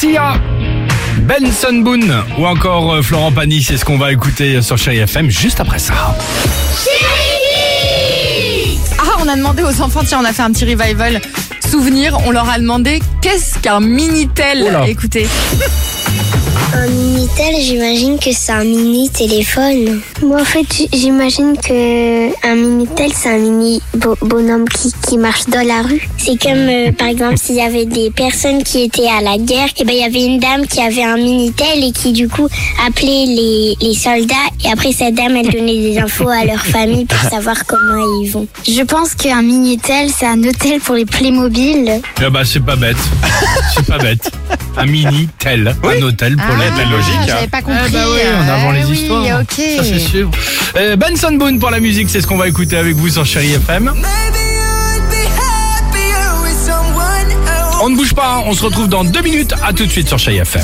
Sia, Benson Boone ou encore euh, Florent Pagny, c'est ce qu'on va écouter sur Chéri FM juste après ça. Ah, on a demandé aux enfants, tiens, on a fait un petit revival souvenir. On leur a demandé qu'est-ce qu'un Minitel? Oula. Écoutez. Un Minitel, j'imagine que c'est un mini téléphone. Moi, en fait, j'imagine que un Minitel, c'est un mini bo- bonhomme qui, qui marche dans la rue. C'est comme, euh, par exemple, s'il y avait des personnes qui étaient à la guerre, et ben il y avait une dame qui avait un Minitel et qui du coup appelait les, les soldats. Et après, cette dame, elle donnait des infos à leur famille pour savoir comment ils vont. Je pense qu'un Minitel, c'est un hôtel pour les Playmobil. Eh bah c'est pas bête, c'est pas bête. Un mini un hôtel pour les Ah, logique. J'avais pas compris. Eh bah oui, on a avant Ah les oui, histoires. Ça c'est sûr. Euh, Benson Boone pour la musique, c'est ce qu'on va écouter avec vous sur Chéri FM. On ne bouge pas, on se retrouve dans deux minutes. À tout de suite sur Chéri FM.